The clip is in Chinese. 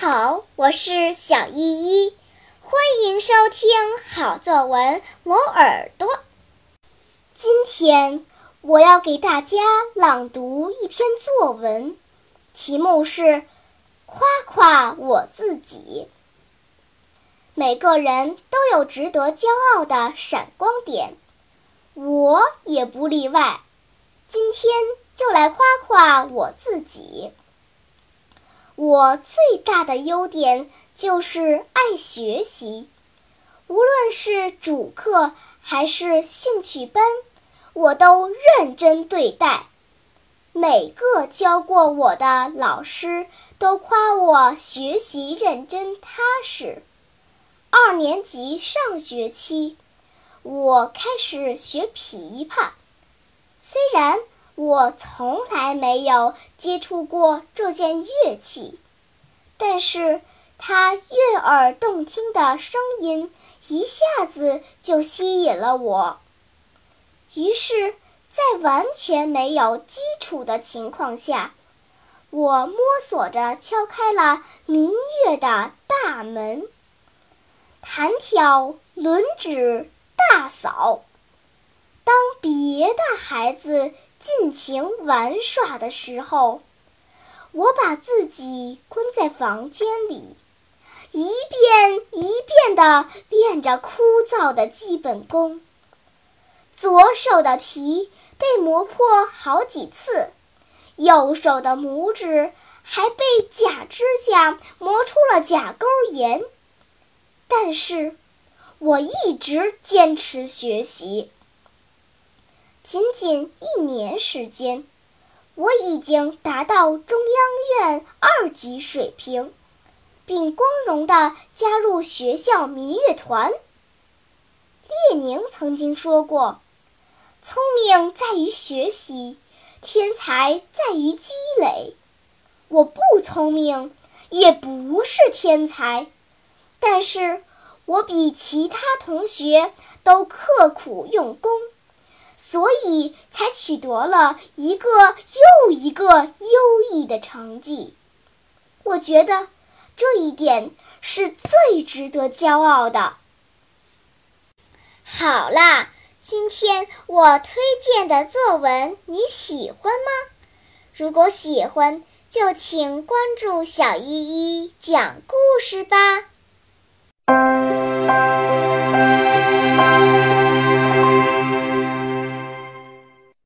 好，我是小依依，欢迎收听好作文磨耳朵。今天我要给大家朗读一篇作文，题目是《夸夸我自己》。每个人都有值得骄傲的闪光点，我也不例外。今天就来夸夸我自己。我最大的优点就是爱学习，无论是主课还是兴趣班，我都认真对待。每个教过我的老师都夸我学习认真踏实。二年级上学期，我开始学琵琶，虽然。我从来没有接触过这件乐器，但是它悦耳动听的声音一下子就吸引了我。于是，在完全没有基础的情况下，我摸索着敲开了民乐的大门，弹跳轮指大扫。当别的孩子。尽情玩耍的时候，我把自己关在房间里，一遍一遍地练着枯燥的基本功。左手的皮被磨破好几次，右手的拇指还被假指甲磨出了甲沟炎。但是，我一直坚持学习。仅仅一年时间，我已经达到中央院二级水平，并光荣地加入学校民乐团。列宁曾经说过：“聪明在于学习，天才在于积累。”我不聪明，也不是天才，但是我比其他同学都刻苦用功。所以才取得了一个又一个优异的成绩，我觉得这一点是最值得骄傲的。好啦，今天我推荐的作文你喜欢吗？如果喜欢，就请关注小依依讲故事吧。